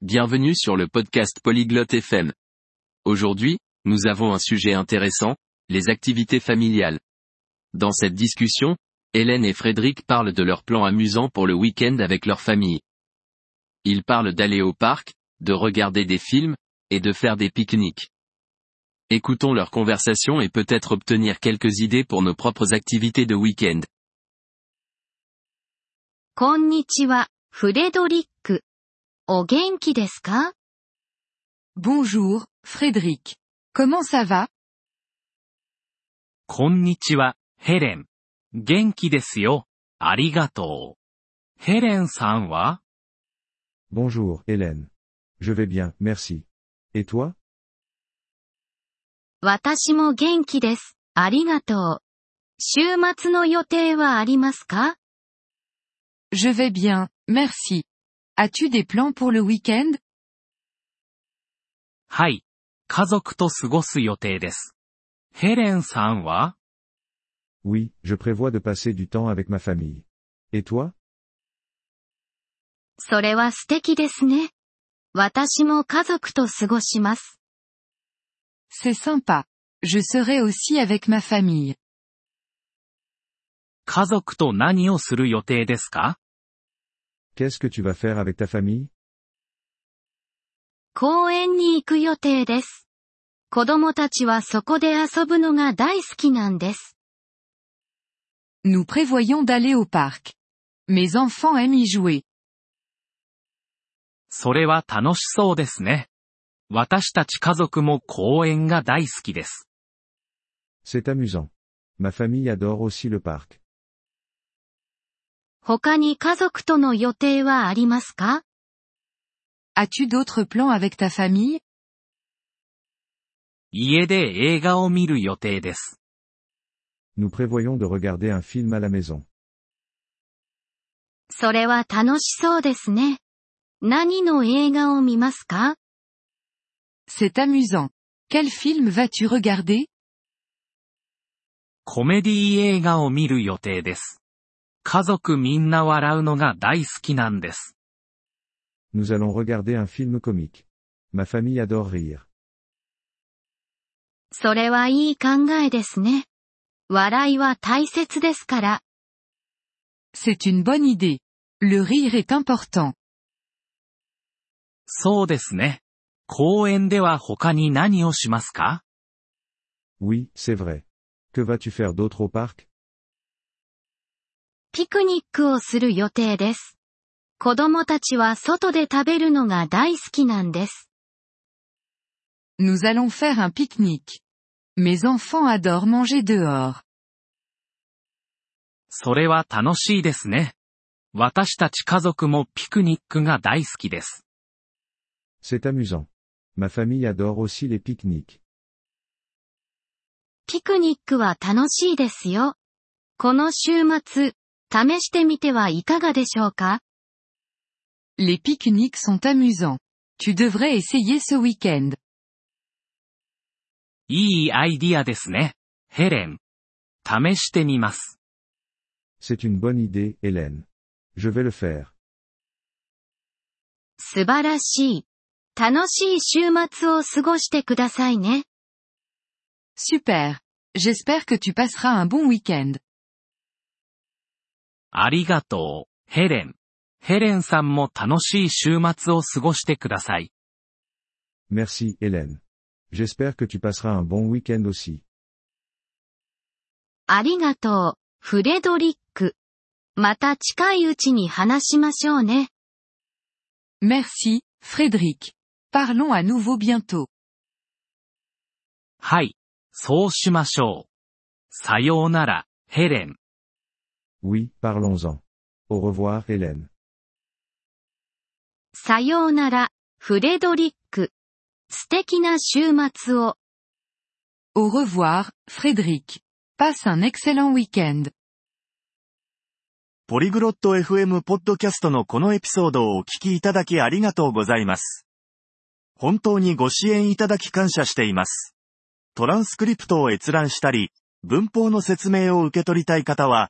Bienvenue sur le podcast Polyglotte FM. Aujourd'hui, nous avons un sujet intéressant, les activités familiales. Dans cette discussion, Hélène et Frédéric parlent de leurs plans amusants pour le week-end avec leur famille. Ils parlent d'aller au parc, de regarder des films, et de faire des pique-niques. Écoutons leur conversation et peut-être obtenir quelques idées pour nos propres activités de week-end. こんにちは、フレドリック。 お元気ですか Bonjour, Frédéric. Comment ça va こんにちは、ヘレン。元気ですよ。ありがとう。ヘレンさんは Bonjour, Hélène. Je vais bien, merci. Et toi 私も元気です。ありがとう。週末の予定はありますか Je vais bien, merci. As-tu des plans pour le week-end はい。家族と過ごす予定です。ヘレンさんは Oui, je prévois de passer du temps avec ma famille. Et toi それは素敵ですね。私も家族と過ごします。C'est sympa. Je serai aussi avec ma famille. 家族と何をする予定ですか Qu'est-ce que tu vas faire avec ta famille 公園に行く予定です。子供たちはそこで遊ぶのが大好きなんです。 Nous prévoyons d'aller au parc. Mes enfants aiment y jouer. それは楽しそうですね。私たち家族も公園が大好きです。 C'est amusant. Ma famille adore aussi le parc. 他に家族との予定はありますか As-tu d'autres plans avec ta famille 家で映画を見る予定です。Nous prévoyons de regarder un film à la maison. それは楽しそうですね。何の映画を見ますか C'est amusant. Quel film vas-tu regarder コメディ映画を見る予定です。家族みんな笑うのが大好きなんです。Nous allons regarder un film comique. Ma famille adore rire. それはいい考えですね。笑いは大切ですから。C'est une bonne idée. Le rire est important. そうですね。公園では他に何をしますか Oui, c'est vrai. Que vas-tu faire d'autre au parc ピクニックをする予定です。子供たちは外で食べるのが大好きなんです。Nous allons faire un pique-nique. Mes enfants adorent manger dehors. それは楽しいですね。私たち家族もピクニックが大好きです。C'est amusant. Ma famille adore aussi les pique-niques. ピクニックは楽しいですよ。この週末、試してみてはいかがでしょうか Les pique-niques sont amusants. Tu devrais essayer ce week-end. いいアイディアですね。ヘレン。試してみます。 C'est une bonne idée, Hélène. Je vais le faire. 素晴らしい。楽しい週末を過ごしてくださいね。 Super. J'espère que tu passeras un bon week-end. ありがとう、ヘレン。ヘレンさんも楽しい週末を過ごしてください。Merci, Hélène. J'espère que tu passeras un bon week-end aussi. ありがとう、フレドリック。また近いうちに話しましょうね。Merci, Frédéric. Parlons à nouveau bientôt. はい。そうしましょう。さようなら、ヘレン。Oui, parlons-en. Au revoir, Hélène. さようなら、フレドリック。素敵な週末を。Au revoir, Frédéric. Passe un excellent week-end. ポリグロット FM ポッドキャストのこのエピソードをお聞きいただきありがとうございます。本当にご支援いただき感謝しています。トランスクリプトを閲覧したり、文法の説明を受け取りたい方は、